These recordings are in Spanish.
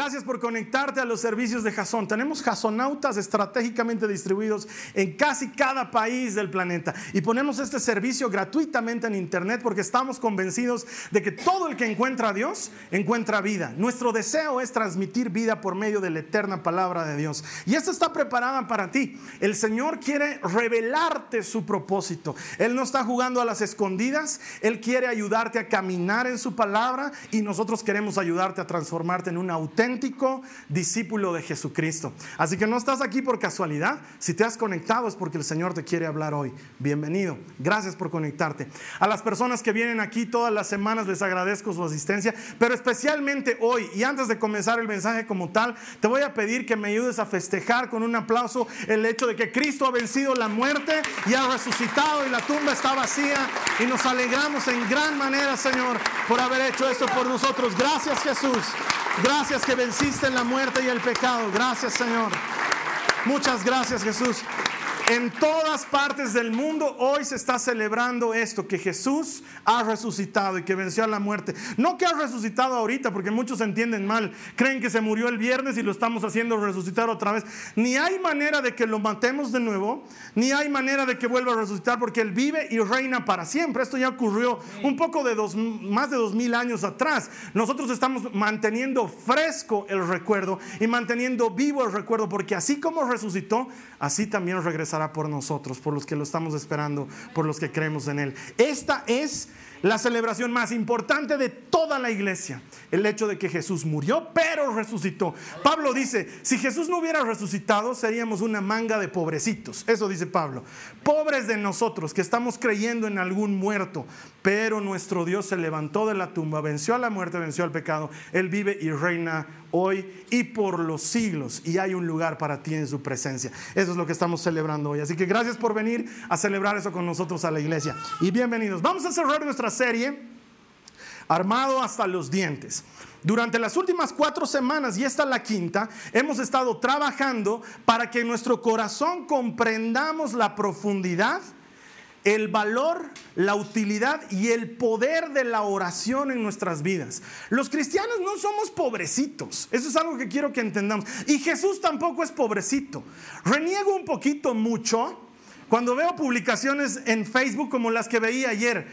Gracias por conectarte a los servicios de Jason. Tenemos jasonautas estratégicamente distribuidos en casi cada país del planeta y ponemos este servicio gratuitamente en internet porque estamos convencidos de que todo el que encuentra a Dios encuentra vida. Nuestro deseo es transmitir vida por medio de la eterna palabra de Dios. Y esto está preparada para ti. El Señor quiere revelarte su propósito. Él no está jugando a las escondidas. Él quiere ayudarte a caminar en su palabra y nosotros queremos ayudarte a transformarte en un auténtico discípulo de Jesucristo. Así que no estás aquí por casualidad. Si te has conectado es porque el Señor te quiere hablar hoy. Bienvenido. Gracias por conectarte. A las personas que vienen aquí todas las semanas les agradezco su asistencia, pero especialmente hoy y antes de comenzar el mensaje como tal, te voy a pedir que me ayudes a festejar con un aplauso el hecho de que Cristo ha vencido la muerte y ha resucitado y la tumba está vacía y nos alegramos en gran manera, Señor, por haber hecho esto por nosotros. Gracias, Jesús. Gracias que venciste en la muerte y el pecado. Gracias Señor. Muchas gracias Jesús. En todas partes del mundo hoy se está celebrando esto, que Jesús ha resucitado y que venció a la muerte. No que ha resucitado ahorita, porque muchos entienden mal. Creen que se murió el viernes y lo estamos haciendo resucitar otra vez. Ni hay manera de que lo matemos de nuevo, ni hay manera de que vuelva a resucitar, porque Él vive y reina para siempre. Esto ya ocurrió un poco de dos, más de dos mil años atrás. Nosotros estamos manteniendo fresco el recuerdo y manteniendo vivo el recuerdo, porque así como resucitó, así también regresará por nosotros, por los que lo estamos esperando, por los que creemos en Él. Esta es la celebración más importante de toda la iglesia, el hecho de que Jesús murió, pero resucitó. Pablo dice, si Jesús no hubiera resucitado, seríamos una manga de pobrecitos. Eso dice Pablo. Pobres de nosotros que estamos creyendo en algún muerto, pero nuestro Dios se levantó de la tumba, venció a la muerte, venció al pecado. Él vive y reina hoy y por los siglos y hay un lugar para ti en su presencia. Eso es lo que estamos celebrando hoy. Así que gracias por venir a celebrar eso con nosotros a la iglesia. Y bienvenidos. Vamos a cerrar nuestra serie armado hasta los dientes. Durante las últimas cuatro semanas, y esta la quinta, hemos estado trabajando para que en nuestro corazón comprendamos la profundidad el valor, la utilidad y el poder de la oración en nuestras vidas. Los cristianos no somos pobrecitos, eso es algo que quiero que entendamos. Y Jesús tampoco es pobrecito. Reniego un poquito mucho cuando veo publicaciones en Facebook como las que veía ayer,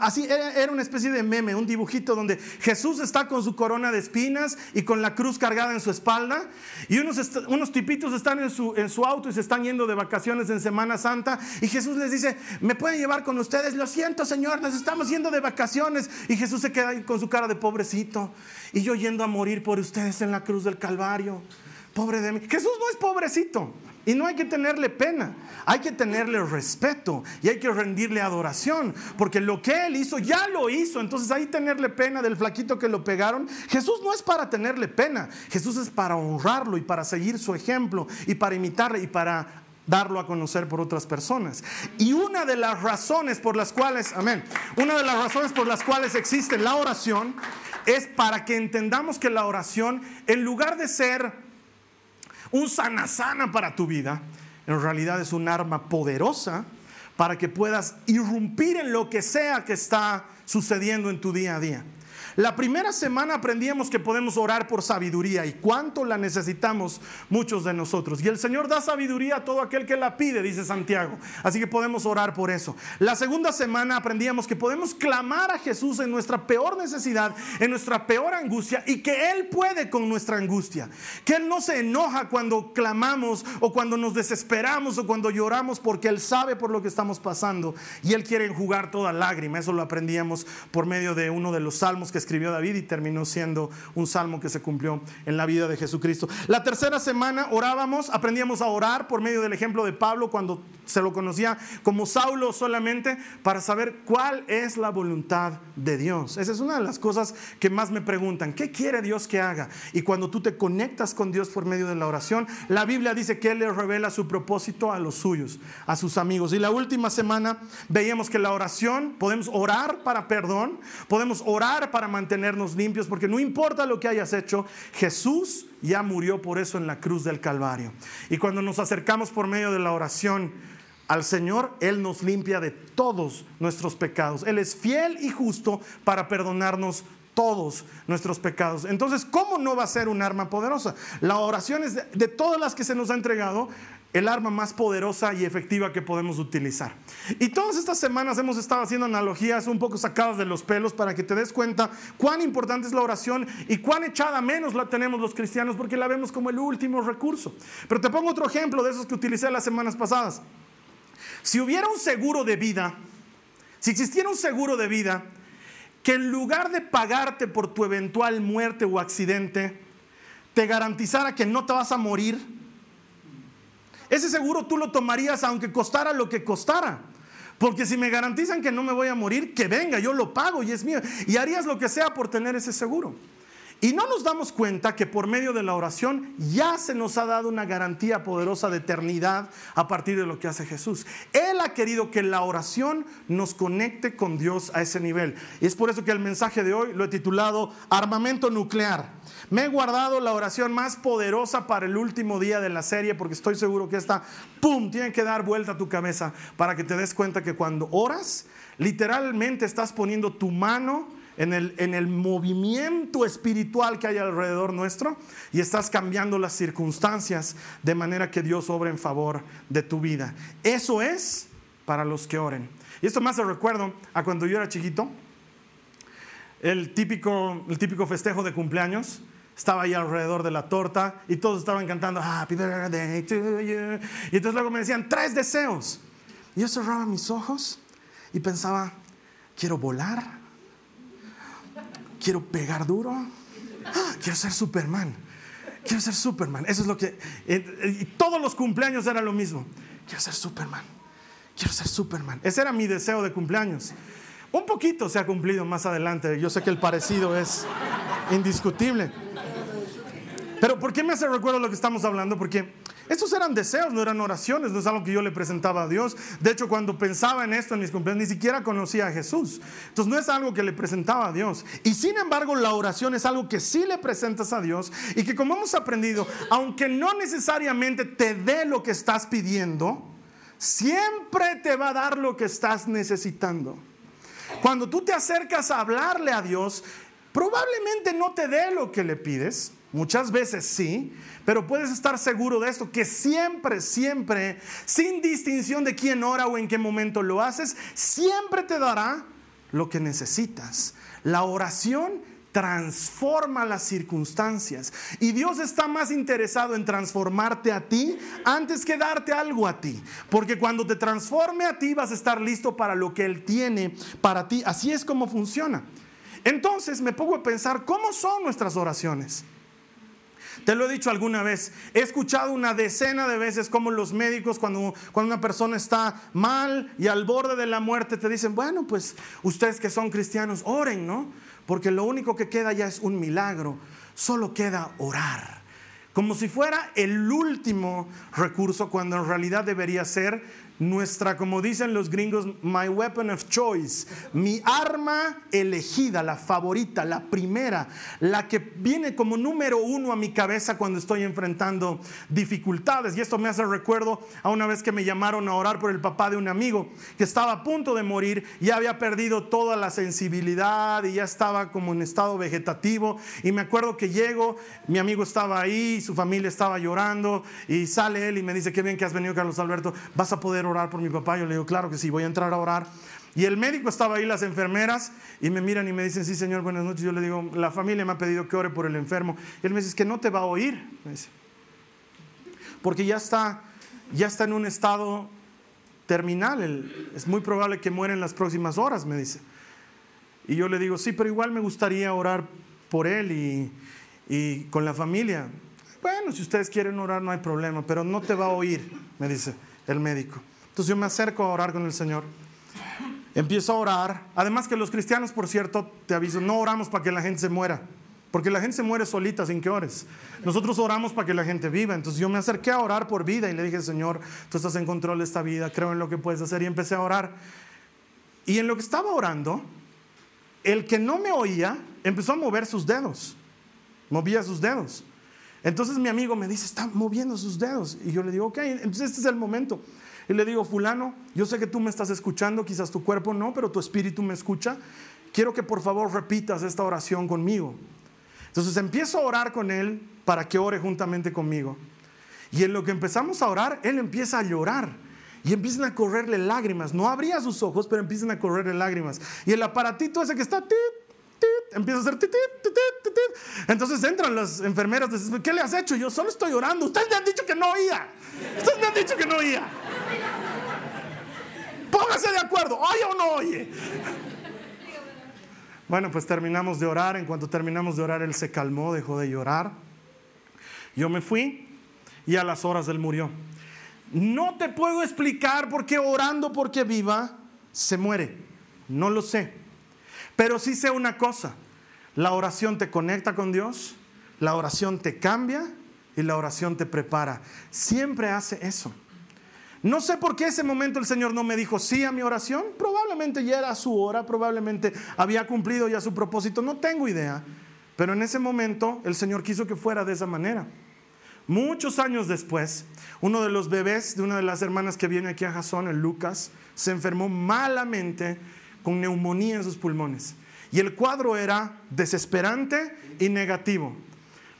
así era, una especie de meme, un dibujito donde Jesús está con su corona de espinas y con la cruz cargada en su espalda, y unos, unos tipitos están en su, en su auto y se están yendo de vacaciones en Semana Santa, y Jesús les dice, ¿me pueden llevar con ustedes? Lo siento, Señor, nos estamos yendo de vacaciones, y Jesús se queda con su cara de pobrecito, y yo yendo a morir por ustedes en la cruz del Calvario. Pobre de mí. Jesús no es pobrecito. Y no hay que tenerle pena, hay que tenerle respeto y hay que rendirle adoración, porque lo que él hizo ya lo hizo, entonces que tenerle pena del flaquito que lo pegaron. Jesús no es para tenerle pena, Jesús es para honrarlo y para seguir su ejemplo y para imitarle y para darlo a conocer por otras personas. Y una de las razones por las cuales, amén, una de las razones por las cuales existe la oración es para que entendamos que la oración, en lugar de ser un sana sana para tu vida, en realidad es un arma poderosa para que puedas irrumpir en lo que sea que está sucediendo en tu día a día. La primera semana aprendíamos que podemos orar por sabiduría y cuánto la necesitamos muchos de nosotros. Y el Señor da sabiduría a todo aquel que la pide, dice Santiago. Así que podemos orar por eso. La segunda semana aprendíamos que podemos clamar a Jesús en nuestra peor necesidad, en nuestra peor angustia y que Él puede con nuestra angustia. Que Él no se enoja cuando clamamos o cuando nos desesperamos o cuando lloramos porque Él sabe por lo que estamos pasando y Él quiere enjugar toda lágrima. Eso lo aprendíamos por medio de uno de los salmos que escribió David y terminó siendo un salmo que se cumplió en la vida de Jesucristo. La tercera semana orábamos, aprendíamos a orar por medio del ejemplo de Pablo cuando se lo conocía como Saulo solamente para saber cuál es la voluntad de Dios. Esa es una de las cosas que más me preguntan, ¿qué quiere Dios que haga? Y cuando tú te conectas con Dios por medio de la oración, la Biblia dice que Él le revela su propósito a los suyos, a sus amigos. Y la última semana veíamos que la oración, podemos orar para perdón, podemos orar para mantenernos limpios, porque no importa lo que hayas hecho, Jesús ya murió por eso en la cruz del Calvario. Y cuando nos acercamos por medio de la oración, al Señor, Él nos limpia de todos nuestros pecados. Él es fiel y justo para perdonarnos todos nuestros pecados. Entonces, ¿cómo no va a ser un arma poderosa? La oración es de, todas las que se nos ha entregado, el arma más poderosa y efectiva que podemos utilizar. Y todas estas semanas hemos estado haciendo analogías un poco sacadas de los pelos para que te des cuenta cuán importante es la oración y cuán echada menos la tenemos los cristianos porque la vemos como el último recurso. Pero te pongo otro ejemplo de esos que utilicé las semanas pasadas. Si hubiera un seguro de vida, si existiera un seguro de vida que en lugar de pagarte por tu eventual muerte o accidente, te garantizara que no te vas a morir, ese seguro tú lo tomarías aunque costara lo que costara. Porque si me garantizan que no me voy a morir, que venga, yo lo pago y es mío. Y harías lo que sea por tener ese seguro. Y no nos damos cuenta que por medio de la oración ya se nos ha dado una garantía poderosa de eternidad a partir de lo que hace Jesús. Él ha querido que la oración nos conecte con Dios a ese nivel. Y es por eso que el mensaje de hoy lo he titulado Armamento Nuclear. Me he guardado la oración más poderosa para el último día de la serie porque estoy seguro que esta, ¡pum!, tiene que dar vuelta a tu cabeza para que te des cuenta que cuando oras, literalmente estás poniendo tu mano en el, en el movimiento espiritual que hay alrededor nuestro y estás cambiando las circunstancias de manera que Dios obre en favor de tu vida. Eso es para los que oren. Y esto más hace recuerdo a cuando yo era chiquito, el típico, el típico festejo de cumpleaños estaba ahí alrededor de la torta y todos estaban cantando Happy Birthday to you. Y entonces luego me decían tres deseos. Y yo cerraba mis ojos y pensaba, quiero volar, quiero pegar duro, ¡Ah! quiero ser Superman, quiero ser Superman. Eso es lo que... Y todos los cumpleaños era lo mismo. Quiero ser Superman, quiero ser Superman. Ese era mi deseo de cumpleaños. Un poquito se ha cumplido más adelante. Yo sé que el parecido es indiscutible. Pero ¿por qué me hace recuerdo lo que estamos hablando? Porque estos eran deseos, no eran oraciones, no es algo que yo le presentaba a Dios. De hecho, cuando pensaba en esto en mis cumpleaños, ni siquiera conocía a Jesús. Entonces no es algo que le presentaba a Dios. Y sin embargo, la oración es algo que sí le presentas a Dios y que como hemos aprendido, aunque no necesariamente te dé lo que estás pidiendo, siempre te va a dar lo que estás necesitando. Cuando tú te acercas a hablarle a Dios, probablemente no te dé lo que le pides, muchas veces sí, pero puedes estar seguro de esto, que siempre, siempre, sin distinción de quién ora o en qué momento lo haces, siempre te dará lo que necesitas. La oración transforma las circunstancias. Y Dios está más interesado en transformarte a ti antes que darte algo a ti. Porque cuando te transforme a ti vas a estar listo para lo que Él tiene para ti. Así es como funciona. Entonces me pongo a pensar, ¿cómo son nuestras oraciones? Te lo he dicho alguna vez, he escuchado una decena de veces como los médicos cuando, cuando una persona está mal y al borde de la muerte te dicen, bueno, pues ustedes que son cristianos, oren, ¿no? porque lo único que queda ya es un milagro, solo queda orar. Como si fuera el último recurso cuando en realidad debería ser nuestra, como dicen los gringos, my weapon of choice, mi arma elegida, la favorita, la primera, la que viene como número uno a mi cabeza cuando estoy enfrentando dificultades. Y esto me hace recuerdo a una vez que me llamaron a orar por el papá de un amigo que estaba a punto de morir, ya había perdido toda la sensibilidad y ya estaba como en estado vegetativo. Y me acuerdo que llego, mi amigo estaba ahí, su familia estaba llorando y sale él y me dice, qué bien que has venido Carlos Alberto, vas a poder orar por mi papá? Yo le digo, claro que sí, voy a entrar a orar. Y el médico estaba ahí, las enfermeras, y me miran y me dicen, sí, señor, buenas noches. Yo le digo, la familia me ha pedido que ore por el enfermo. Y él me dice, es que no te va a oír. Porque ya está, ya está en un estado terminal. es muy probable que muera en las próximas horas, me dice. Y yo le digo, sí, pero igual me gustaría orar por él y con la familia. Bueno, si ustedes quieren orar no hay problema, pero no te va a oír, me dice el médico. Entonces yo me acerco a orar con el Señor. Empiezo a orar. Además que los cristianos, por cierto, te aviso, no oramos para que la gente se muera. Porque la gente se muere solita sin que ores. Nosotros oramos para que la gente viva. Entonces yo me acerqué a orar por vida y le dije, Señor, tú estás en control de esta vida, creo en lo que puedes hacer. Y empecé a orar. Y en lo que estaba orando, el que no me oía empezó a mover sus dedos. Movía sus dedos. Entonces mi amigo me dice, está moviendo sus dedos. Y yo le digo, ok, entonces este es el momento. Y le digo, fulano, yo sé que tú me estás escuchando, quizás tu cuerpo no, pero tu espíritu me escucha. Quiero que por favor repitas esta oración conmigo. Entonces empiezo a orar con él para que ore juntamente conmigo. Y en lo que empezamos a orar, él empieza a llorar. Y empiezan a correrle lágrimas. No abría sus ojos, pero empiezan a correrle lágrimas. Y el aparatito ese que está, empieza a hacer, entonces entran las enfermeras, dicen, ¿qué le has hecho? Yo solo estoy orando. Ustedes me han dicho que no oía. Ustedes me han dicho que no oía. Póngase de acuerdo, ¿oye o no oye? Bueno, pues terminamos de orar. En cuanto terminamos de orar, él se calmó, dejó de llorar. Yo me fui y a las horas él murió. No te puedo explicar por qué orando porque viva se muere. No lo sé. Pero sí sé una cosa. La oración te conecta con Dios, la oración te cambia y la oración te prepara. Siempre hace eso. No sé por qué ese momento el Señor no me dijo sí a mi oración. Probablemente ya era su hora, probablemente había cumplido ya su propósito, no tengo idea. Pero en ese momento el Señor quiso que fuera de esa manera. Muchos años después, uno de los bebés de una de las hermanas que viene aquí a Jasón, el Lucas, se enfermó malamente con neumonía en sus pulmones. Y el cuadro era desesperante y negativo.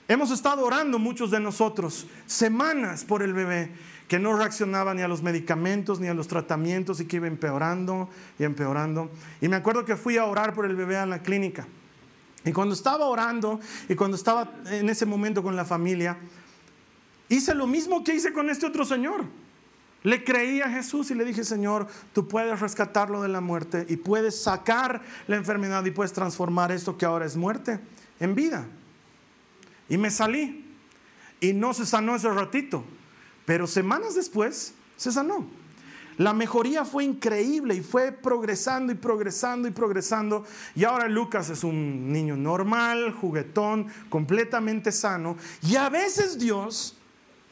Hemos estado orando muchos de nosotros semanas por el bebé que no reaccionaba ni a los medicamentos ni a los tratamientos y que iba empeorando y empeorando. Y me acuerdo que fui a orar por el bebé a la clínica. Y cuando estaba orando y cuando estaba en ese momento con la familia, hice lo mismo que hice con este otro señor. Le creí a Jesús y le dije, Señor, tú puedes rescatarlo de la muerte y puedes sacar la enfermedad y puedes transformar esto que ahora es muerte en vida. Y me salí. Y no se sanó ese ratito. Pero semanas después se sanó. La mejoría fue increíble y fue progresando y progresando y progresando. Y ahora Lucas es un niño normal, juguetón, completamente sano. Y a veces Dios,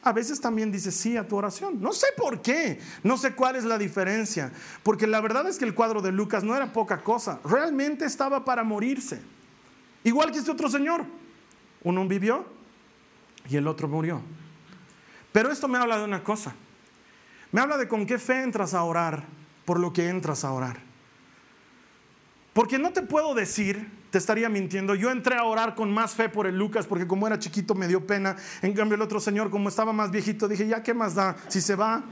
a veces también dice sí a tu oración. No sé por qué, no sé cuál es la diferencia. Porque la verdad es que el cuadro de Lucas no era poca cosa. Realmente estaba para morirse. Igual que este otro señor. Uno vivió y el otro murió. Pero esto me habla de una cosa. Me habla de con qué fe entras a orar por lo que entras a orar. Porque no te puedo decir, te estaría mintiendo, yo entré a orar con más fe por el Lucas porque como era chiquito me dio pena. En cambio el otro señor como estaba más viejito dije, ya qué más da, si se va,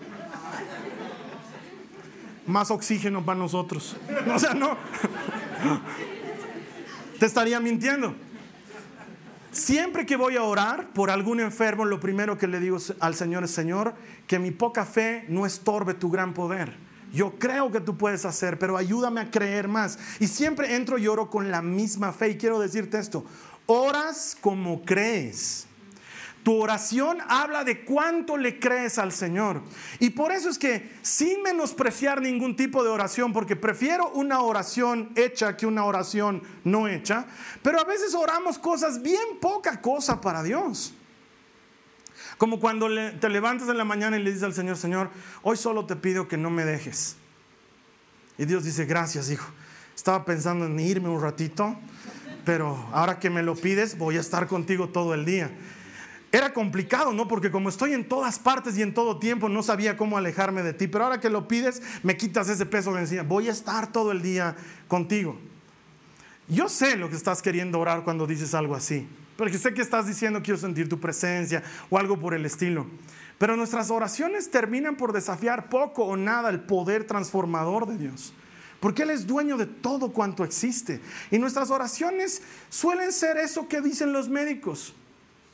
más oxígeno para nosotros. O sea, no. Te estaría mintiendo. Siempre que voy a orar por algún enfermo, lo primero que le digo al Señor es, Señor, que mi poca fe no estorbe tu gran poder. Yo creo que tú puedes hacer, pero ayúdame a creer más. Y siempre entro y oro con la misma fe. Y quiero decirte esto, oras como crees. Tu oración habla de cuánto le crees al Señor. Y por eso es que sin menospreciar ningún tipo de oración, porque prefiero una oración hecha que una oración no hecha, pero a veces oramos cosas bien poca cosa para Dios. Como cuando te levantas en la mañana y le dices al Señor, Señor, hoy solo te pido que no me dejes. Y Dios dice, gracias, hijo. Estaba pensando en irme un ratito, pero ahora que me lo pides, voy a estar contigo todo el día. Era complicado, ¿no? Porque como estoy en todas partes y en todo tiempo, no sabía cómo alejarme de ti. Pero ahora que lo pides, me quitas ese peso de encima. Voy a estar todo el día contigo. Yo sé lo que estás queriendo orar cuando dices algo así. Porque sé que estás diciendo quiero sentir tu presencia o algo por el estilo. Pero nuestras oraciones terminan por desafiar poco o nada el poder transformador de Dios. Porque Él es dueño de todo cuanto existe. Y nuestras oraciones suelen ser eso que dicen los médicos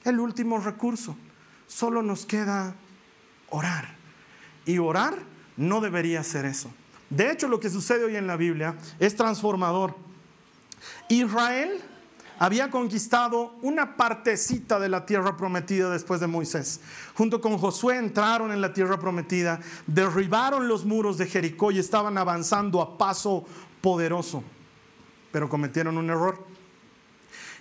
el último recurso. Solo nos queda orar. Y orar no debería ser eso. De hecho, lo que sucede hoy en la Biblia es transformador. Israel había conquistado una partecita de la tierra prometida después de Moisés. Junto con Josué entraron en la tierra prometida, derribaron los muros de Jericó y estaban avanzando a paso poderoso, pero cometieron un error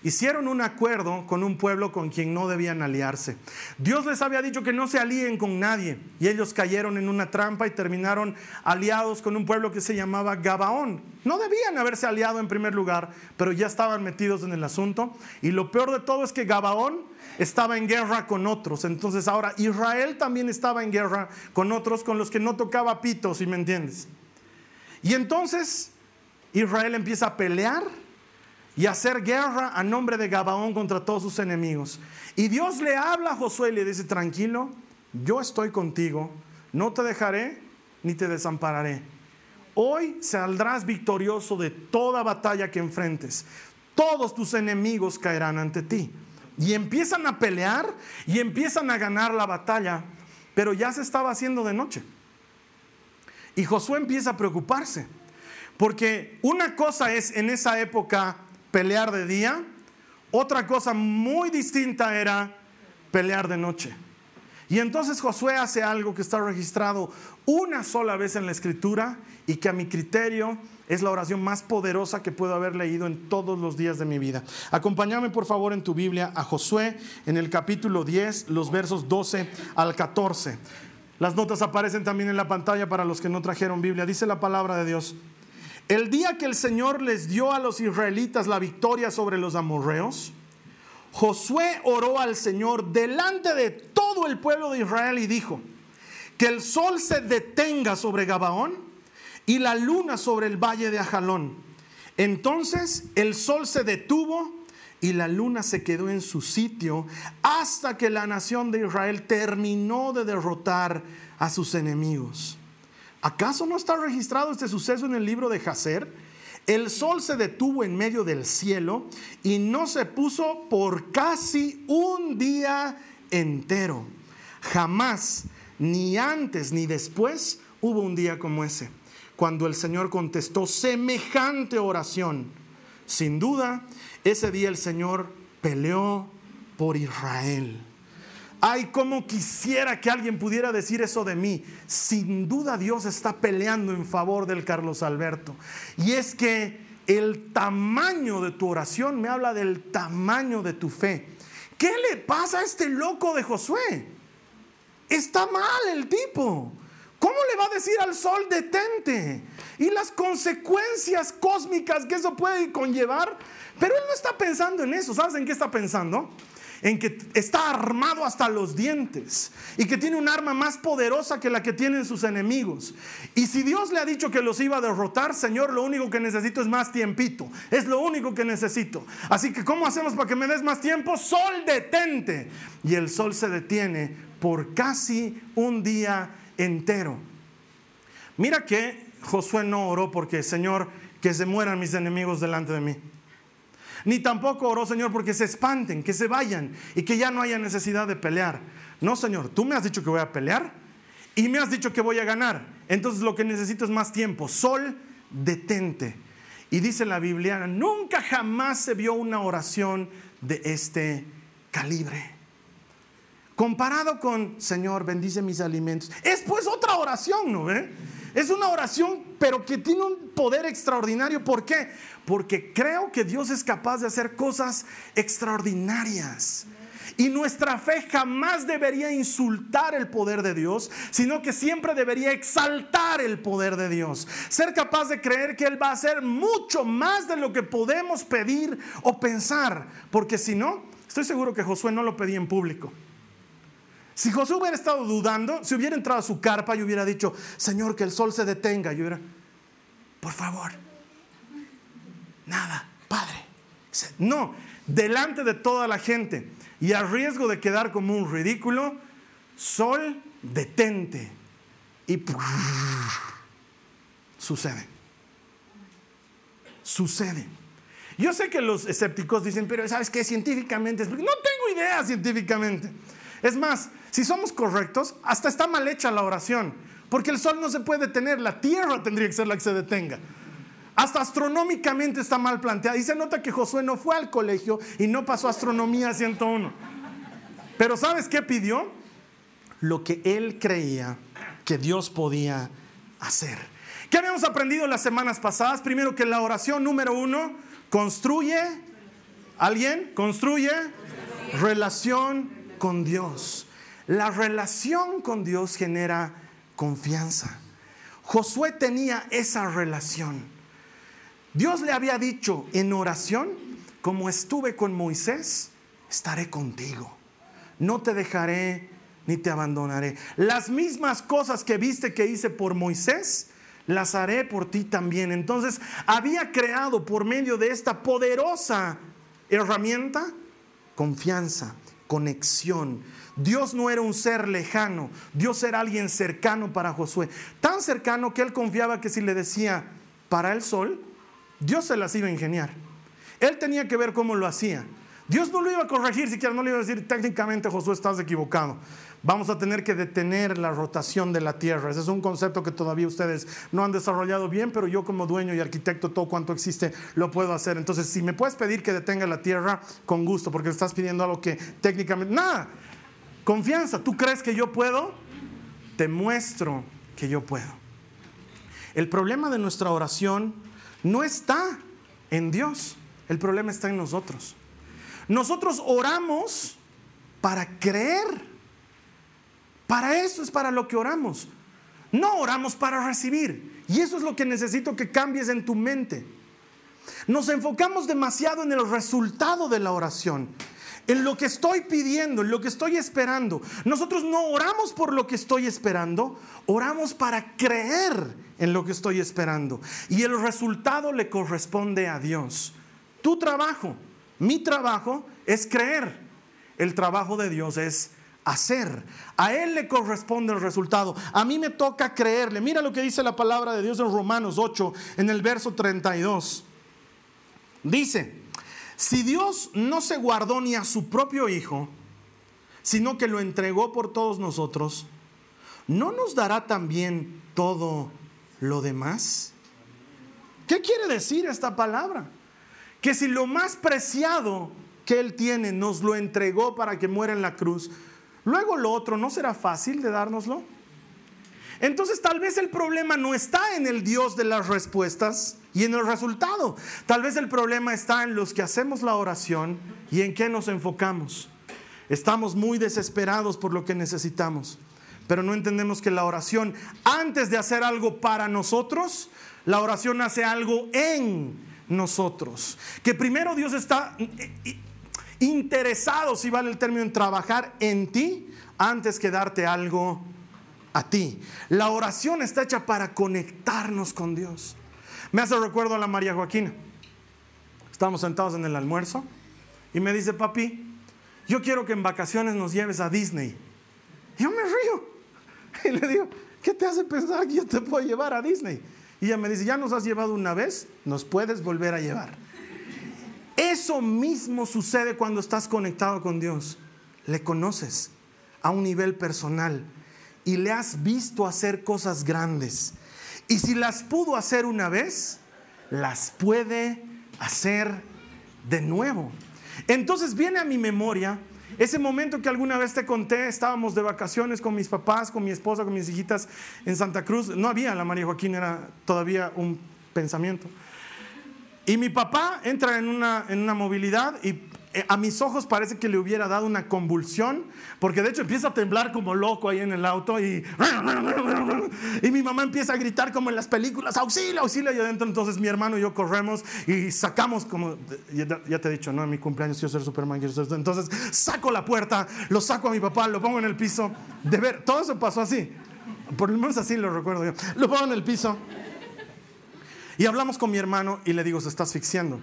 hicieron un acuerdo con un pueblo con quien no debían aliarse. Dios les había dicho que no se alíen con nadie y ellos cayeron en una trampa y terminaron aliados con un pueblo que se llamaba Gabaón. No debían haberse aliado en primer lugar, pero ya estaban metidos en el asunto. Y lo peor de todo es que Gabaón estaba en guerra con otros. Entonces ahora Israel también estaba en guerra con otros con los que no tocaba pito, si me entiendes. Y entonces Israel empieza a pelear y hacer guerra a nombre de Gabaón contra todos sus enemigos. Y Dios le habla a Josué y le dice, tranquilo, yo estoy contigo, no te dejaré ni te desampararé. Hoy saldrás victorioso de toda batalla que enfrentes. Todos tus enemigos caerán ante ti. Y empiezan a pelear y empiezan a ganar la batalla, pero ya se estaba haciendo de noche. Y Josué empieza a preocuparse, porque una cosa es en esa época pelear de día. Otra cosa muy distinta era pelear de noche. Y entonces Josué hace algo que está registrado una sola vez en la escritura y que a mi criterio es la oración más poderosa que puedo haber leído en todos los días de mi vida. Acompáñame por favor en tu Biblia a Josué en el capítulo 10, los versos 12 al 14. Las notas aparecen también en la pantalla para los que no trajeron Biblia. Dice la palabra de Dios. El día que el Señor les dio a los israelitas la victoria sobre los amorreos, Josué oró al Señor delante de todo el pueblo de Israel y dijo, que el sol se detenga sobre Gabaón y la luna sobre el valle de Ajalón. Entonces el sol se detuvo y la luna se quedó en su sitio hasta que la nación de Israel terminó de derrotar a sus enemigos. ¿Acaso no está registrado este suceso en el libro de Jacer? El sol se detuvo en medio del cielo y no se puso por casi un día entero. Jamás, ni antes ni después, hubo un día como ese, cuando el Señor contestó semejante oración. Sin duda, ese día el Señor peleó por Israel. Ay, cómo quisiera que alguien pudiera decir eso de mí. Sin duda Dios está peleando en favor del Carlos Alberto. Y es que el tamaño de tu oración me habla del tamaño de tu fe. ¿Qué le pasa a este loco de Josué? Está mal el tipo. ¿Cómo le va a decir al sol detente? Y las consecuencias cósmicas que eso puede conllevar. Pero él no está pensando en eso. ¿Sabes en qué está pensando? En que está armado hasta los dientes y que tiene un arma más poderosa que la que tienen sus enemigos. Y si Dios le ha dicho que los iba a derrotar, Señor, lo único que necesito es más tiempito. Es lo único que necesito. Así que, ¿cómo hacemos para que me des más tiempo? Sol, detente. Y el sol se detiene por casi un día entero. Mira que Josué no oró porque, Señor, que se mueran mis enemigos delante de mí. Ni tampoco oró, Señor, porque se espanten, que se vayan y que ya no haya necesidad de pelear. No, Señor, tú me has dicho que voy a pelear y me has dicho que voy a ganar. Entonces lo que necesito es más tiempo. Sol, detente. Y dice la Biblia, nunca jamás se vio una oración de este calibre. Comparado con, Señor, bendice mis alimentos. Es pues otra oración, ¿no ve? Es una oración, pero que tiene un poder extraordinario. ¿Por qué? Porque creo que Dios es capaz de hacer cosas extraordinarias. Y nuestra fe jamás debería insultar el poder de Dios, sino que siempre debería exaltar el poder de Dios. Ser capaz de creer que Él va a hacer mucho más de lo que podemos pedir o pensar. Porque si no, estoy seguro que Josué no lo pedía en público. Si José hubiera estado dudando, si hubiera entrado a su carpa y hubiera dicho, Señor, que el sol se detenga, yo hubiera, por favor, nada, Padre. No, delante de toda la gente y a riesgo de quedar como un ridículo, sol, detente. Y sucede. Sucede. Yo sé que los escépticos dicen, pero ¿sabes qué? Científicamente, no tengo idea científicamente. Es más, si somos correctos, hasta está mal hecha la oración, porque el sol no se puede detener, la tierra tendría que ser la que se detenga. hasta astronómicamente está mal planteada. Y se nota que Josué no fue al colegio y no pasó astronomía 101. Pero ¿sabes qué pidió? Lo que él creía que Dios podía hacer. ¿Qué habíamos aprendido las semanas pasadas? Primero que la oración número uno construye, ¿alguien? Construye relación con Dios. La relación con Dios genera confianza. Josué tenía esa relación. Dios le había dicho en oración, como estuve con Moisés, estaré contigo. No te dejaré ni te abandonaré. Las mismas cosas que viste que hice por Moisés, las haré por ti también. Entonces, había creado por medio de esta poderosa herramienta confianza, conexión. Dios no era un ser lejano, Dios era alguien cercano para Josué. Tan cercano que él confiaba que si le decía para el sol, Dios se las iba a ingeniar. Él tenía que ver cómo lo hacía. Dios no lo iba a corregir, siquiera no le iba a decir técnicamente Josué estás equivocado. Vamos a tener que detener la rotación de la tierra. Ese es un concepto que todavía ustedes no han desarrollado bien, pero yo como dueño y arquitecto, todo cuanto existe, lo puedo hacer. Entonces, si me puedes pedir que detenga la tierra, con gusto, porque estás pidiendo algo que técnicamente... Nada, confianza. ¿Tú crees que yo puedo? Te muestro que yo puedo. El problema de nuestra oración no está en Dios, el problema está en nosotros. Nosotros oramos para creer. Para eso es para lo que oramos. No oramos para recibir. Y eso es lo que necesito que cambies en tu mente. Nos enfocamos demasiado en el resultado de la oración, en lo que estoy pidiendo, en lo que estoy esperando. Nosotros no oramos por lo que estoy esperando, oramos para creer en lo que estoy esperando. Y el resultado le corresponde a Dios. Tu trabajo mi trabajo es creer. El trabajo de Dios es hacer. A Él le corresponde el resultado. A mí me toca creerle. Mira lo que dice la palabra de Dios en Romanos 8, en el verso 32. Dice, si Dios no se guardó ni a su propio Hijo, sino que lo entregó por todos nosotros, ¿no nos dará también todo lo demás? ¿Qué quiere decir esta palabra? que si lo más preciado que Él tiene nos lo entregó para que muera en la cruz, luego lo otro no será fácil de dárnoslo. Entonces tal vez el problema no está en el Dios de las respuestas y en el resultado. Tal vez el problema está en los que hacemos la oración y en qué nos enfocamos. Estamos muy desesperados por lo que necesitamos, pero no entendemos que la oración, antes de hacer algo para nosotros, la oración hace algo en nosotros. Que primero Dios está interesado, si vale el término, en trabajar en ti antes que darte algo a ti. La oración está hecha para conectarnos con Dios. Me hace recuerdo a la María Joaquina. Estamos sentados en el almuerzo y me dice, papi, yo quiero que en vacaciones nos lleves a Disney. yo me río y le digo, ¿qué te hace pensar que yo te puedo llevar a Disney? Y ella me dice, ya nos has llevado una vez, nos puedes volver a llevar. Eso mismo sucede cuando estás conectado con Dios. Le conoces a un nivel personal y le has visto hacer cosas grandes. Y si las pudo hacer una vez, las puede hacer de nuevo. Entonces viene a mi memoria ese momento que alguna vez te conté, estábamos de vacaciones con mis papás, con mi esposa, con mis hijitas en Santa Cruz. No había la María Joaquín, era todavía un pensamiento. Y mi papá entra en una, en una movilidad y a mis ojos parece que le hubiera dado una convulsión, porque de hecho empieza a temblar como loco ahí en el auto y, y mi mamá empieza a gritar como en las películas, auxilio, auxilio, y adentro entonces mi hermano y yo corremos y sacamos como, ya, te he dicho, ¿no? En mi cumpleaños quiero ser Superman, quiero entonces saco la puerta, lo saco a mi papá, lo pongo en el piso, de ver, todo eso pasó así, por lo menos así lo recuerdo yo, lo pongo en el piso. Y hablamos con mi hermano y le digo, se está asfixiando.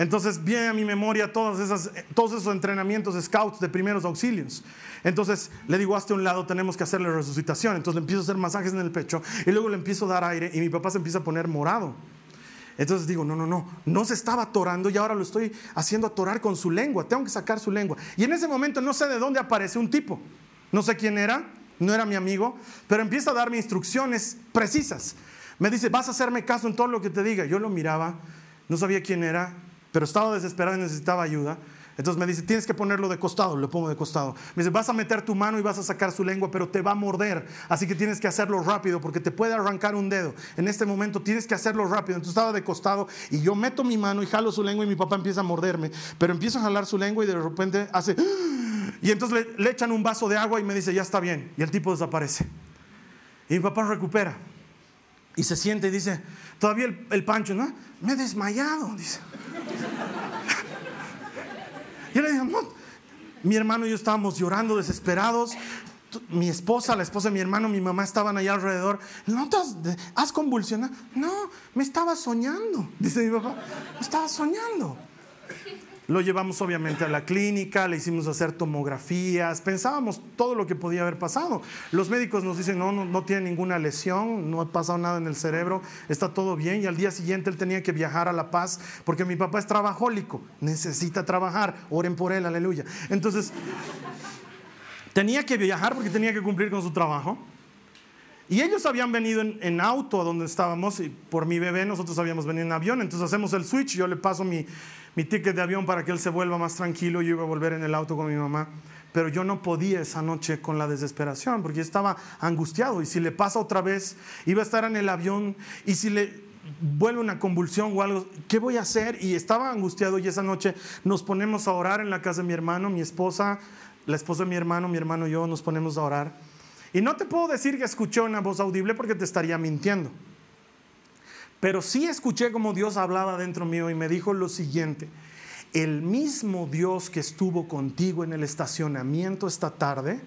Entonces viene a mi memoria todos esos entrenamientos scouts de primeros auxilios. Entonces le digo, hasta un lado, tenemos que hacerle resucitación. Entonces le empiezo a hacer masajes en el pecho y luego le empiezo a dar aire y mi papá se empieza a poner morado. Entonces digo, no, no, no, no se estaba atorando y ahora lo estoy haciendo atorar con su lengua, tengo que sacar su lengua. Y en ese momento no sé de dónde aparece un tipo, no sé quién era, no era mi amigo, pero empieza a darme instrucciones precisas. Me dice, vas a hacerme caso en todo lo que te diga. Yo lo miraba, no sabía quién era, pero estaba desesperado y necesitaba ayuda. Entonces me dice, tienes que ponerlo de costado, lo pongo de costado. Me dice, vas a meter tu mano y vas a sacar su lengua, pero te va a morder. Así que tienes que hacerlo rápido porque te puede arrancar un dedo. En este momento tienes que hacerlo rápido. Entonces estaba de costado y yo meto mi mano y jalo su lengua y mi papá empieza a morderme. Pero empiezo a jalar su lengua y de repente hace... Y entonces le, echan un vaso de agua y me dice, ya está bien. Y el tipo desaparece. Y mi papá recupera. Y se siente y dice, todavía el, el pancho, ¿no? Me he desmayado, dice. Yo le digo, no. Mi hermano y yo estábamos llorando, desesperados. Mi esposa, la esposa de mi hermano, mi mamá estaban allá alrededor. ¿No te has, has convulsionado? No, me estaba soñando, dice mi papá. Me estaba soñando. Lo llevamos obviamente a la clínica, le hicimos hacer tomografías, pensábamos todo lo que podía haber pasado. Los médicos nos dicen, no, no, no, tiene ninguna lesión, no ha pasado nada en el cerebro, está todo bien. Y al día siguiente él tenía que viajar a La Paz porque mi papá es trabajólico, necesita trabajar, oren por él, aleluya. Entonces, tenía que viajar porque tenía que cumplir con su trabajo. Y ellos habían venido en, en, auto a donde estábamos, y por mi bebé nosotros habíamos venido en avión, entonces hacemos el switch, yo le paso mi, mi ticket de avión para que él se vuelva más tranquilo, yo iba a volver en el auto con mi mamá, pero yo no podía esa noche con la desesperación, porque estaba angustiado, y si le pasa otra vez, iba a estar en el avión, y si le vuelve una convulsión o algo, ¿qué voy a hacer? Y estaba angustiado, y esa noche nos ponemos a orar en la casa de mi hermano, mi esposa, la esposa de mi hermano, mi hermano y yo nos ponemos a orar. Y no te puedo decir que escuché una voz audible porque te estaría mintiendo. Pero sí escuché como Dios hablaba dentro mío y me dijo lo siguiente. El mismo Dios que estuvo contigo en el estacionamiento esta tarde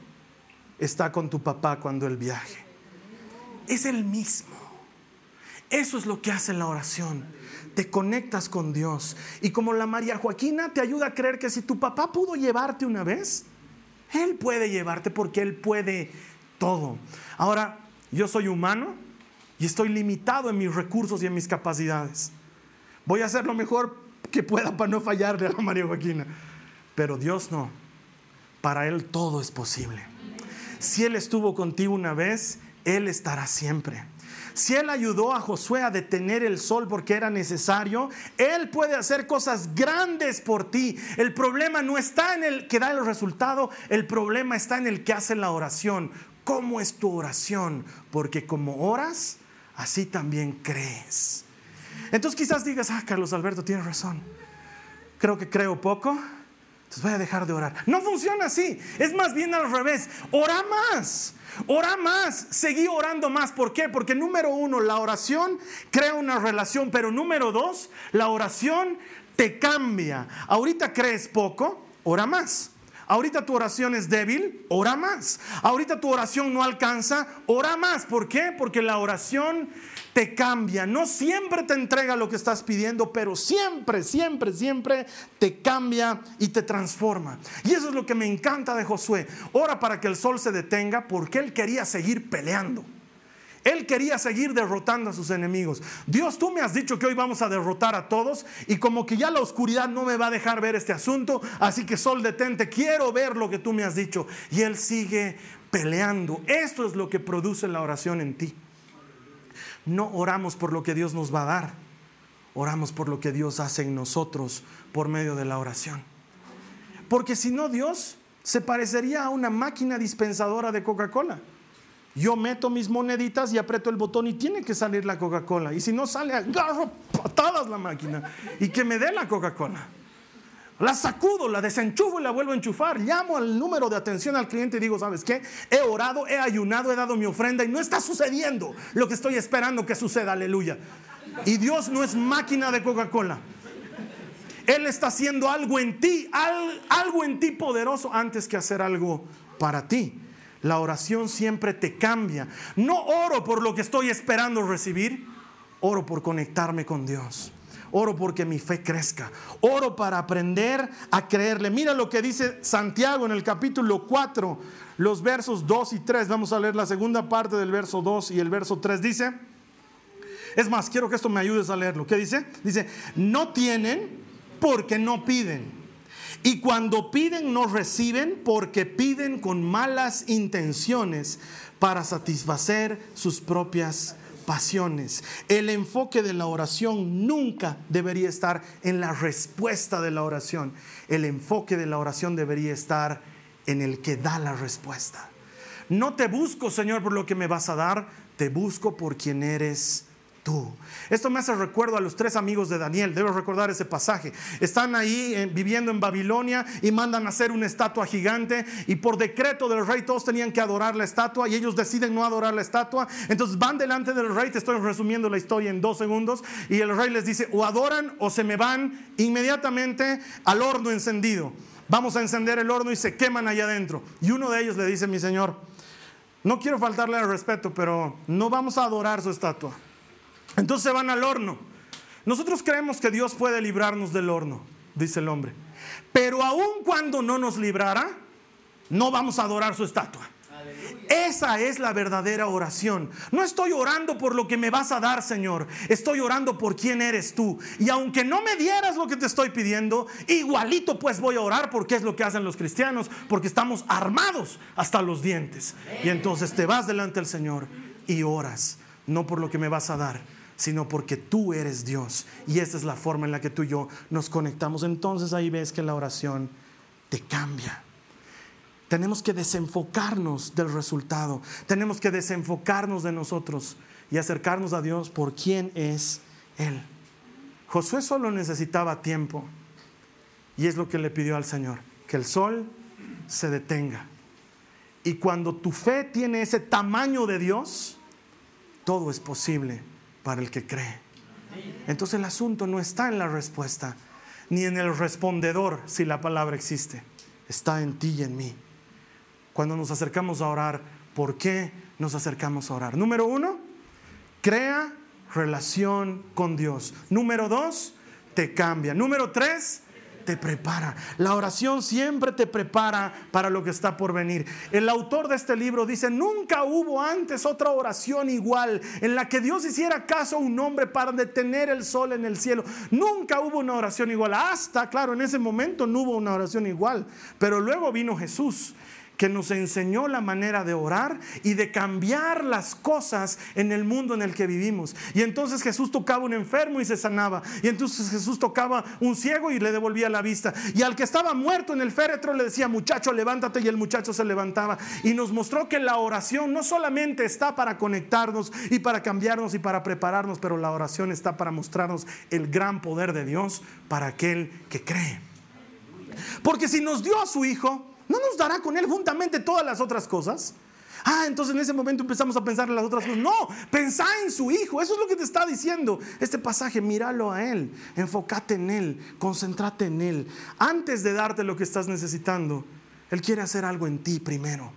está con tu papá cuando él viaje. Es el mismo. Eso es lo que hace la oración. Te conectas con Dios. Y como la María Joaquina te ayuda a creer que si tu papá pudo llevarte una vez, Él puede llevarte porque Él puede todo. Ahora, yo soy humano y estoy limitado en mis recursos y en mis capacidades. Voy a hacer lo mejor que pueda para no fallarle a María Joaquina. Pero Dios no. Para Él todo es posible. Si Él estuvo contigo una vez, Él estará siempre. Si Él ayudó a Josué a detener el sol porque era necesario, Él puede hacer cosas grandes por ti. El problema no está en el que da el resultado, el problema está en el que hace la oración. ¿Cómo es tu oración? Porque como oras, así también crees. Entonces quizás digas, ah, Carlos Alberto, tienes razón. Creo que creo poco, entonces voy a dejar de orar. No funciona así, es más bien al revés. Ora más, ora más, seguí orando más. ¿Por qué? Porque número uno, la oración crea una relación, pero número dos, la oración te cambia. Ahorita crees poco, ora más. Ahorita tu oración es débil, ora más. Ahorita tu oración no alcanza, ora más. ¿Por qué? Porque la oración te cambia. No siempre te entrega lo que estás pidiendo, pero siempre, siempre, siempre te cambia y te transforma. Y eso es lo que me encanta de Josué. Ora para que el sol se detenga porque él quería seguir peleando. Él quería seguir derrotando a sus enemigos. Dios, tú me has dicho que hoy vamos a derrotar a todos y como que ya la oscuridad no me va a dejar ver este asunto, así que sol detente, quiero ver lo que tú me has dicho. Y Él sigue peleando. Esto es lo que produce la oración en ti. No oramos por lo que Dios nos va a dar, oramos por lo que Dios hace en nosotros por medio de la oración. Porque si no, Dios se parecería a una máquina dispensadora de Coca-Cola. Yo meto mis moneditas y aprieto el botón y tiene que salir la Coca-Cola. Y si no sale, agarro patadas la máquina y que me dé la Coca-Cola. La sacudo, la desenchufo y la vuelvo a enchufar. Llamo al número de atención al cliente y digo, ¿sabes qué? He orado, he ayunado, he dado mi ofrenda y no está sucediendo lo que estoy esperando que suceda. Aleluya. Y Dios no es máquina de Coca-Cola. Él está haciendo algo en ti, algo en ti poderoso antes que hacer algo para ti. La oración siempre te cambia. No oro por lo que estoy esperando recibir, oro por conectarme con Dios. Oro porque mi fe crezca. Oro para aprender a creerle. Mira lo que dice Santiago en el capítulo 4, los versos 2 y 3. Vamos a leer la segunda parte del verso 2 y el verso 3. Dice, es más, quiero que esto me ayudes a leerlo. ¿Qué dice? Dice, no tienen porque no piden. Y cuando piden no reciben porque piden con malas intenciones para satisfacer sus propias pasiones. El enfoque de la oración nunca debería estar en la respuesta de la oración. El enfoque de la oración debería estar en el que da la respuesta. No te busco, Señor, por lo que me vas a dar, te busco por quien eres Esto me hace recuerdo a los tres amigos de Daniel, debo recordar ese pasaje. Están ahí eh, viviendo en Babilonia y mandan hacer una estatua gigante y por decreto del rey todos tenían que adorar la estatua y ellos deciden no adorar la estatua. Entonces van delante del rey, te estoy resumiendo la historia en dos segundos, y el rey les dice, o adoran o se me van inmediatamente al horno encendido. Vamos a encender el horno y se queman allá adentro. Y uno de ellos le dice, mi señor, no quiero faltarle al respeto, pero no vamos a adorar su estatua. Entonces van al horno. Nosotros creemos que Dios puede librarnos del horno, dice el hombre. Pero aun cuando no nos librara, no vamos a adorar su estatua. Esa es la verdadera oración. No estoy orando por lo que me vas a dar, Señor. Estoy orando por quién eres tú. Y aunque no me dieras lo que te estoy pidiendo, igualito pues voy a orar porque es lo que hacen los cristianos, porque estamos armados hasta los dientes. Y entonces te vas delante del Señor y oras, no por lo que me vas a dar, sino porque tú eres Dios. Y esa es la forma en la que tú y yo nos conectamos. Entonces ahí ves que la oración te cambia. Tenemos que desenfocarnos del resultado. Tenemos que desenfocarnos de nosotros y acercarnos a Dios por quién es Él. Josué solo necesitaba tiempo. Y es lo que le pidió al Señor, que el sol se detenga. Y cuando tu fe tiene ese tamaño de Dios, todo es posible para el que cree. Entonces el asunto no está en la respuesta, ni en el respondedor, si la palabra existe. Está en ti y en mí. Cuando nos acercamos a orar, ¿por qué nos acercamos a orar? Número uno, crea relación con Dios. Número dos, te cambia. Número tres, te prepara. La oración siempre te prepara para lo que está por venir. El autor de este libro dice, nunca hubo antes otra oración igual en la que Dios hiciera caso a un hombre para detener el sol en el cielo. Nunca hubo una oración igual. Hasta, claro, en ese momento no hubo una oración igual. Pero luego vino Jesús que nos enseñó la manera de orar y de cambiar las cosas en el mundo en el que vivimos. Y entonces Jesús tocaba un enfermo y se sanaba. Y entonces Jesús tocaba un ciego y le devolvía la vista. Y al que estaba muerto en el féretro le decía, muchacho, levántate. Y el muchacho se levantaba. Y nos mostró que la oración no solamente está para conectarnos y para cambiarnos y para prepararnos, pero la oración está para mostrarnos el gran poder de Dios para aquel que cree. Porque si nos dio a su Hijo, ¿No nos dará con Él juntamente todas las otras cosas? Ah, entonces en ese momento empezamos a pensar en las otras cosas. No, pensá en su Hijo. Eso es lo que te está diciendo este pasaje. Míralo a Él, enfócate en Él, concéntrate en Él. Antes de darte lo que estás necesitando, Él quiere hacer algo en ti primero.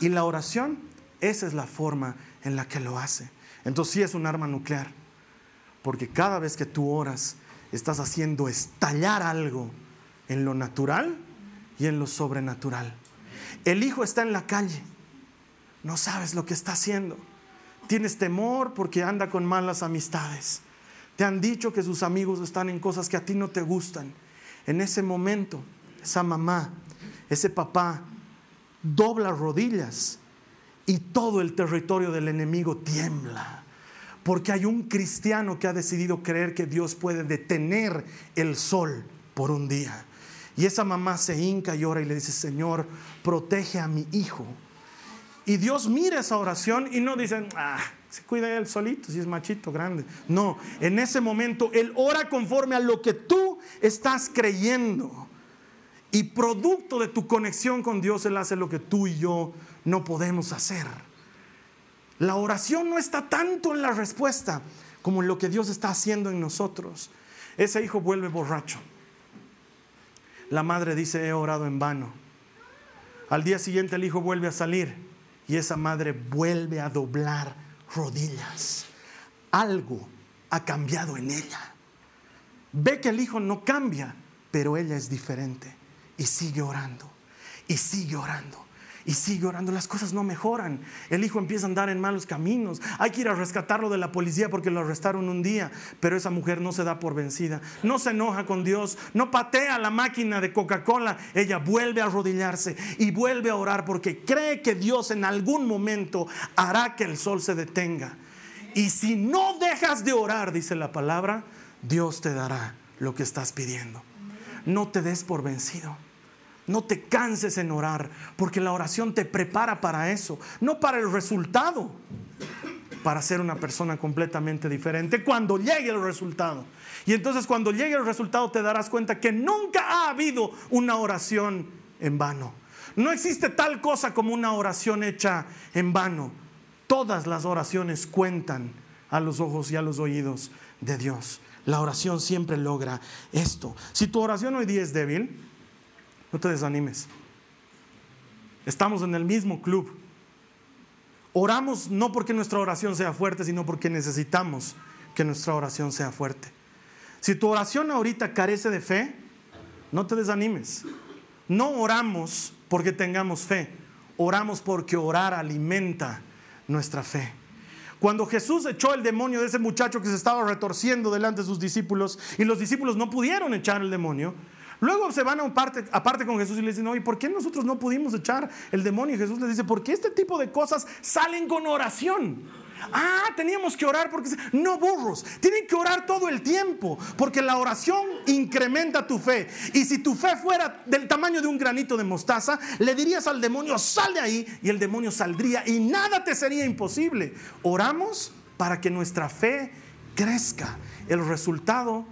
Y la oración, esa es la forma en la que lo hace. Entonces sí es un arma nuclear. Porque cada vez que tú oras, estás haciendo estallar algo en lo natural y en lo sobrenatural. El hijo está en la calle, no sabes lo que está haciendo. Tienes temor porque anda con malas amistades. Te han dicho que sus amigos están en cosas que a ti no te gustan. En ese momento, esa mamá, ese papá, dobla rodillas y todo el territorio del enemigo tiembla. Porque hay un cristiano que ha decidido creer que Dios puede detener el sol por un día. Y esa mamá se hinca y ora y le dice, Señor, protege a mi hijo. Y Dios mira esa oración y no dice, ah, se cuida él solito, si es machito grande. No, en ese momento Él ora conforme a lo que tú estás creyendo. Y producto de tu conexión con Dios, Él hace lo que tú y yo no podemos hacer. La oración no está tanto en la respuesta como en lo que Dios está haciendo en nosotros. Ese hijo vuelve borracho. La madre dice, he orado en vano. Al día siguiente el hijo vuelve a salir y esa madre vuelve a doblar rodillas. Algo ha cambiado en ella. Ve que el hijo no cambia, pero ella es diferente y sigue orando y sigue orando y sigue orando. Las cosas no mejoran. El hijo empieza a andar en malos caminos. Hay que ir a rescatarlo de la policía porque lo arrestaron un día. Pero esa mujer no se da por vencida. No se enoja con Dios. No patea la máquina de Coca-Cola. Ella vuelve a arrodillarse y vuelve a orar porque cree que Dios en algún momento hará que el sol se detenga. Y si no dejas de orar, dice la palabra, Dios te dará lo que estás pidiendo. No te des por vencido. No te canses en orar, porque la oración te prepara para eso, no para el resultado, para ser una persona completamente diferente cuando llegue el resultado. Y entonces cuando llegue el resultado te darás cuenta que nunca ha habido una oración en vano. No existe tal cosa como una oración hecha en vano. Todas las oraciones cuentan a los ojos y a los oídos de Dios. La oración siempre logra esto. Si tu oración hoy día es débil, no te desanimes. Estamos en el mismo club. Oramos no porque nuestra oración sea fuerte, sino porque necesitamos que nuestra oración sea fuerte. Si tu oración ahorita carece de fe, no te desanimes. No oramos porque tengamos fe, oramos porque orar alimenta nuestra fe. Cuando Jesús echó el demonio de ese muchacho que se estaba retorciendo delante de sus discípulos y los discípulos no pudieron echar el demonio, Luego se van a parte, aparte con Jesús y le dicen, oye, ¿por qué nosotros no pudimos echar el demonio? Y Jesús les dice, porque este tipo de cosas salen con oración. Ah, teníamos que orar porque no burros, tienen que orar todo el tiempo, porque la oración incrementa tu fe. Y si tu fe fuera del tamaño de un granito de mostaza, le dirías al demonio, sal de ahí, y el demonio saldría y nada te sería imposible. Oramos para que nuestra fe crezca. El resultado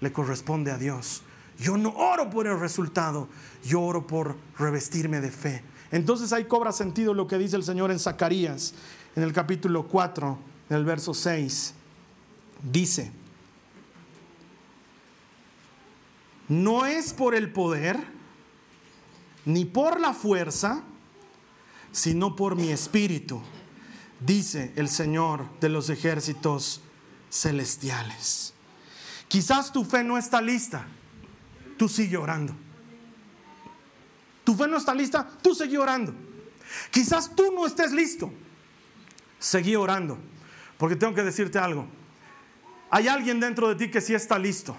le corresponde a Dios. Yo no oro por el resultado, yo oro por revestirme de fe. Entonces ahí cobra sentido lo que dice el Señor en Zacarías, en el capítulo 4, en el verso 6. Dice, no es por el poder, ni por la fuerza, sino por mi espíritu, dice el Señor de los ejércitos celestiales. Quizás tu fe no está lista tú sigue orando. Tu fe no está lista, tú sigue orando. Quizás tú no estés listo, seguí orando. Porque tengo que decirte algo. Hay alguien dentro de ti que sí está listo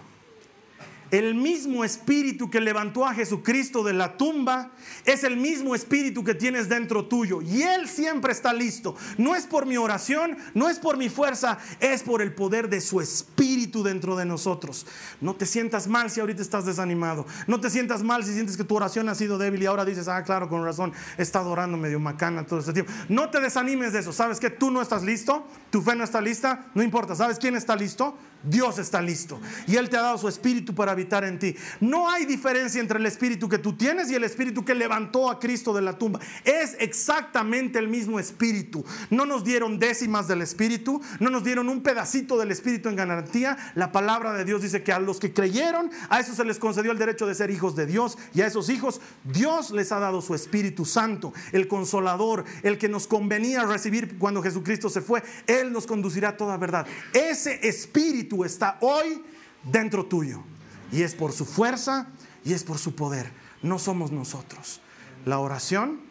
el mismo espíritu que levantó a Jesucristo de la tumba es el mismo espíritu que tienes dentro tuyo. Y Él siempre está listo. No es por mi oración, no es por mi fuerza, es por el poder de su espíritu dentro de nosotros. No te sientas mal si ahorita estás desanimado. No te sientas mal si sientes que tu oración ha sido débil y ahora dices, ah, claro, con razón, he estado orando medio macana todo este tiempo. No te desanimes de eso. ¿Sabes que tú no estás listo? Tu fe no está lista. No importa. ¿Sabes quién está listo? Dios está listo y Él te ha dado su espíritu para habitar en ti. No hay diferencia entre el espíritu que tú tienes y el espíritu que levantó a Cristo de la tumba. Es exactamente el mismo espíritu. No nos dieron décimas del espíritu, no nos dieron un pedacito del espíritu en garantía. La palabra de Dios dice que a los que creyeron, a eso se les concedió el derecho de ser hijos de Dios y a esos hijos Dios les ha dado su Espíritu Santo, el consolador, el que nos convenía recibir cuando Jesucristo se fue. Él nos conducirá a toda verdad. Ese espíritu está hoy dentro tuyo. Y es por su fuerza y es por su poder. No somos nosotros. La oración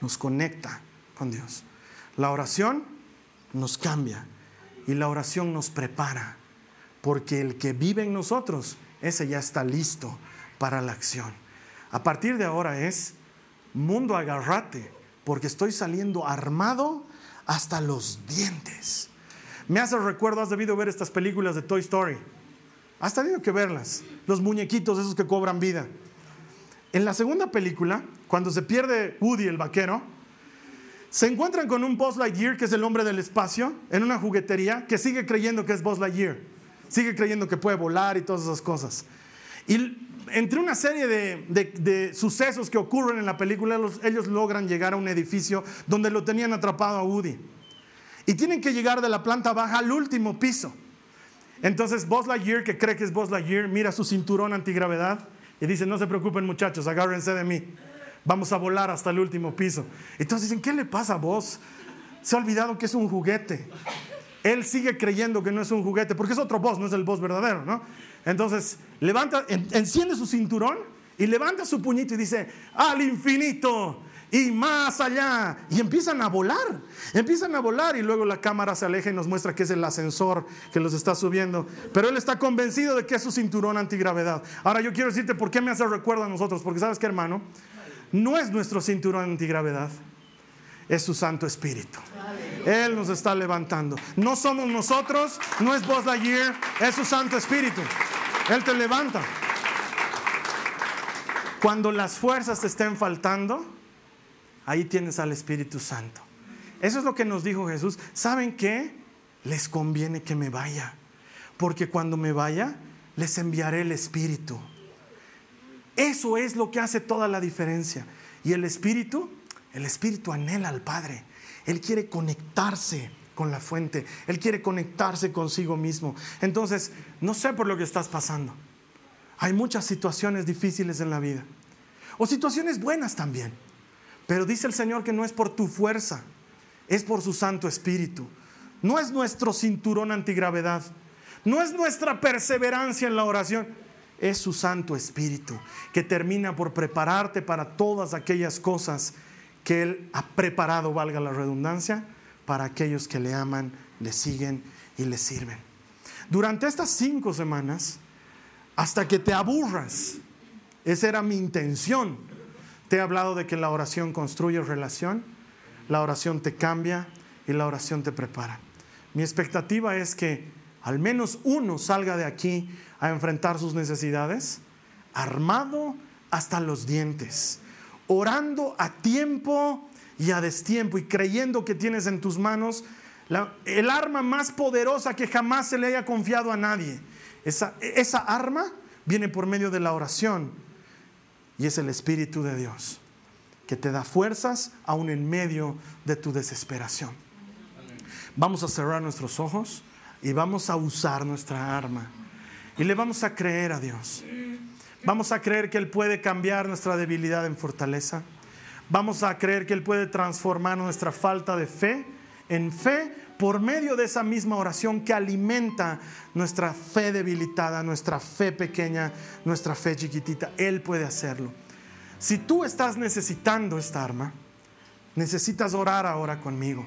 nos conecta con Dios. La oración nos cambia y la oración nos prepara. Porque el que vive en nosotros, ese ya está listo para la acción. A partir de ahora es, mundo agarrate, porque estoy saliendo armado hasta los dientes. Me hace recuerdo, has debido ver estas películas de Toy Story. Has tenido que verlas. Los muñequitos esos que cobran vida. En la segunda película, cuando se pierde Woody el vaquero, se encuentran con un Buzz Lightyear, que es el hombre del espacio, en una juguetería, que sigue creyendo que es Buzz Lightyear. Sigue creyendo que puede volar y todas esas cosas. Y entre una serie de, sucesos que ocurren en la película, ellos logran llegar a un edificio donde lo tenían atrapado a Woody y tienen que llegar de la planta baja al último piso. Entonces Buzz Lightyear, que cree que es Buzz Lightyear, mira su cinturón antigravedad y dice, no se preocupen muchachos, agárrense de mí. Vamos a volar hasta el último piso. Entonces dicen, ¿qué le pasa a Buzz? Se ha olvidado que es un juguete. Él sigue creyendo que no es un juguete, porque es otro Buzz, no es el Buzz verdadero, ¿no? Entonces, levanta, enciende su cinturón y levanta su puñito y dice, al infinito y más allá. Y empiezan a volar, empiezan a volar y luego la cámara se aleja y nos muestra que es el ascensor que los está subiendo. Pero él está convencido de que es su cinturón antigravedad. Ahora yo quiero decirte por qué me hace recuerdo a nosotros, porque sabes que hermano, no es nuestro cinturón antigravedad. es su Santo Espíritu. Él nos está levantando. No somos nosotros, no es Buzz Lightyear, es su Santo Espíritu. Él te levanta. Cuando las fuerzas te estén faltando, ahí tienes al Espíritu Santo. Eso es lo que nos dijo Jesús. ¿Saben qué? Les conviene que me vaya, porque cuando me vaya, les enviaré el Espíritu. Eso es lo que hace toda la diferencia. Y el Espíritu, el Espíritu anhela al Padre. Él quiere conectarse con la fuente. Él quiere conectarse consigo mismo. Entonces, no sé por lo que estás pasando. Hay muchas situaciones difíciles en la vida. O situaciones buenas también. Pero dice el Señor que no es por tu fuerza, es por su Santo Espíritu. No es nuestro cinturón antigravedad. No es nuestra perseverancia en la oración. Es su Santo Espíritu que termina por prepararte para todas aquellas cosas que Él ha preparado, valga la redundancia, para aquellos que le aman, le siguen y le sirven. Durante estas cinco semanas, hasta que te aburras, esa era mi intención. Te he hablado de que la oración construye relación, la oración te cambia y la oración te prepara. Mi expectativa es que al menos uno salga de aquí a enfrentar sus necesidades armado hasta los dientes orando a tiempo y a destiempo y creyendo que tienes en tus manos el arma más poderosa que jamás se le haya confiado a nadie. Esa, esa arma viene por medio de la oración y es el Espíritu de Dios que te da fuerzas aún en medio de tu desesperación. Vamos a cerrar nuestros ojos y vamos a usar nuestra arma y le vamos a creer a Dios. Vamos a creer que Él puede cambiar nuestra debilidad en fortaleza. Vamos a creer que Él puede transformar nuestra falta de fe en fe por medio de esa misma oración que alimenta nuestra fe debilitada, nuestra fe pequeña, nuestra fe chiquitita. Él puede hacerlo. Si tú estás necesitando esta arma, necesitas orar ahora conmigo.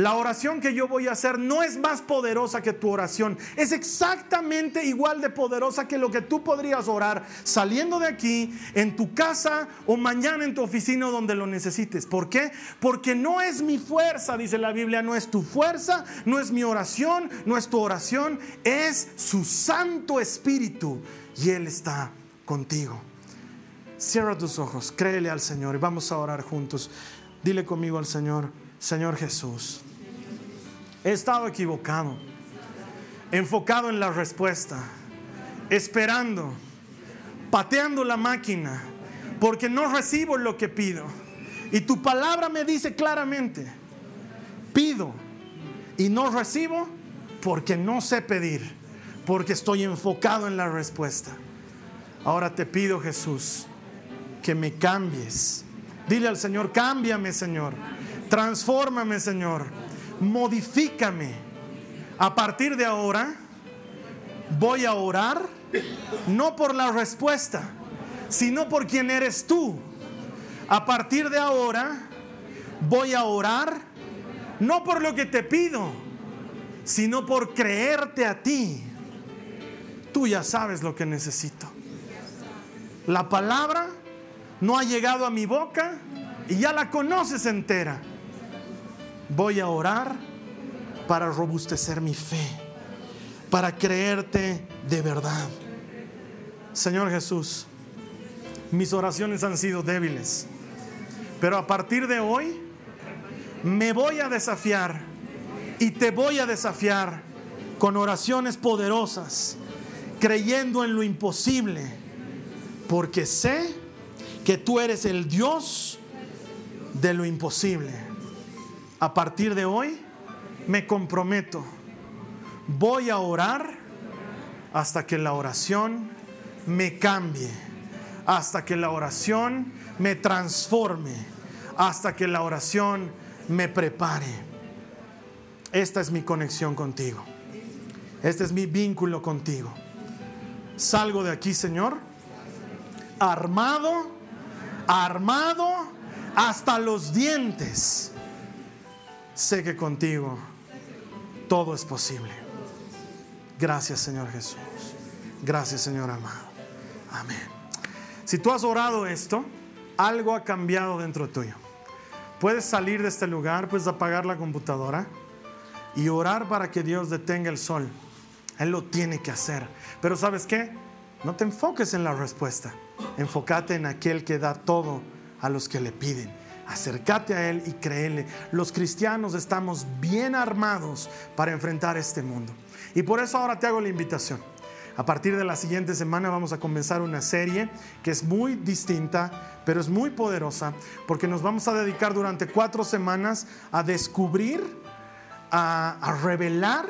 La oración que yo voy a hacer no es más poderosa que tu oración. Es exactamente igual de poderosa que lo que tú podrías orar saliendo de aquí, en tu casa o mañana en tu oficina donde lo necesites. ¿Por qué? Porque no es mi fuerza, dice la Biblia, no es tu fuerza, no es mi oración, no es tu oración, es su Santo Espíritu y Él está contigo. Cierra tus ojos, créele al Señor y vamos a orar juntos. Dile conmigo al Señor. Señor Jesús, he estado equivocado, enfocado en la respuesta, esperando, pateando la máquina, porque no recibo lo que pido. Y tu palabra me dice claramente, pido y no recibo porque no sé pedir, porque estoy enfocado en la respuesta. Ahora te pido, Jesús, que me cambies. Dile al Señor, cámbiame, Señor Transfórmame, Señor. Modifícame. A partir de ahora voy a orar no por la respuesta, sino por quien eres tú. A partir de ahora voy a orar no por lo que te pido, sino por creerte a ti. Tú ya sabes lo que necesito. La palabra no ha llegado a mi boca y ya la conoces entera voy a orar para robustecer mi fe, para creerte de verdad. Señor Jesús, mis oraciones han sido débiles, pero a partir de hoy me voy a desafiar y te voy a desafiar con oraciones poderosas, creyendo en lo imposible, porque sé que tú eres el Dios de lo imposible a partir de hoy me comprometo, voy a orar hasta que la oración me cambie, hasta que la oración me transforme, hasta que la oración me prepare. Esta es mi conexión contigo. Este es mi vínculo contigo. Salgo de aquí, Señor, armado, armado hasta los dientes sé que contigo todo es posible. Gracias Señor Jesús. Gracias Señor amado. Amén. Si tú has orado esto, algo ha cambiado dentro tuyo. puedes salir de este lugar, puedes apagar la computadora y orar para que Dios detenga el sol. Él lo tiene que hacer. Pero ¿sabes qué? No te enfoques en la respuesta. Enfócate en aquel que da todo a los que le piden. Acércate a Él y créele. Los cristianos estamos bien armados para enfrentar este mundo. Y por eso ahora te hago la invitación. A partir de la siguiente semana vamos a comenzar una serie que es muy distinta, pero es muy poderosa, porque nos vamos a dedicar durante cuatro semanas a descubrir, a, revelar,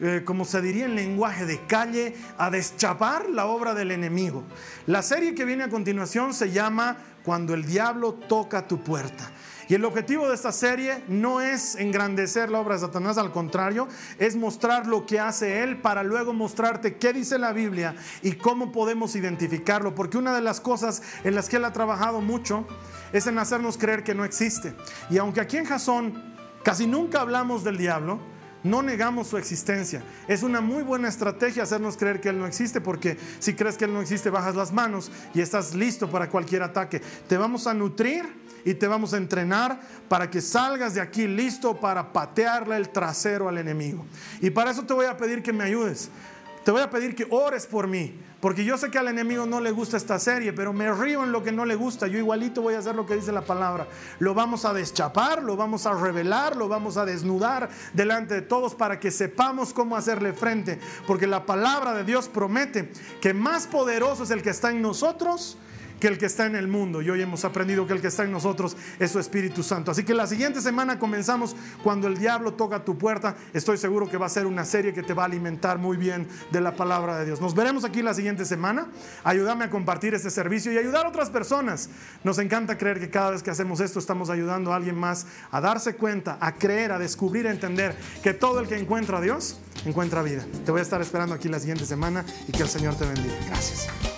eh, como se diría en lenguaje de calle, a deschapar la obra del enemigo. La serie que viene a continuación se llama Cuando el diablo toca tu puerta. Y el objetivo de esta serie no es engrandecer la obra de Satanás, al contrario, es mostrar lo que hace él para luego mostrarte qué dice la Biblia y cómo podemos identificarlo. Porque una de las cosas en las que él ha trabajado mucho es en hacernos creer que no existe. Y aunque aquí en Jasón casi nunca hablamos del diablo, no negamos su existencia. Es una muy buena estrategia hacernos creer que Él no existe, porque si crees que Él no existe, bajas las manos y estás listo para cualquier ataque. Te vamos a nutrir y te vamos a entrenar para que salgas de aquí listo para patearle el trasero al enemigo. Y para eso te voy a pedir que me ayudes. Te voy a pedir que ores por mí, porque yo sé que al enemigo no le gusta esta serie, pero me río en lo que no le gusta. Yo igualito voy a hacer lo que dice la palabra. Lo vamos a deschapar, lo vamos a revelar, lo vamos a desnudar delante de todos para que sepamos cómo hacerle frente, porque la palabra de Dios promete que más poderoso es el que está en nosotros que el que está en el mundo. Y hoy hemos aprendido que el que está en nosotros es su Espíritu Santo. Así que la siguiente semana comenzamos cuando el diablo toca tu puerta. Estoy seguro que va a ser una serie que te va a alimentar muy bien de la palabra de Dios. Nos veremos aquí la siguiente semana. Ayúdame a compartir este servicio y ayudar a otras personas. Nos encanta creer que cada vez que hacemos esto estamos ayudando a alguien más a darse cuenta, a creer, a descubrir, a entender que todo el que encuentra a Dios encuentra vida. Te voy a estar esperando aquí la siguiente semana y que el Señor te bendiga. Gracias.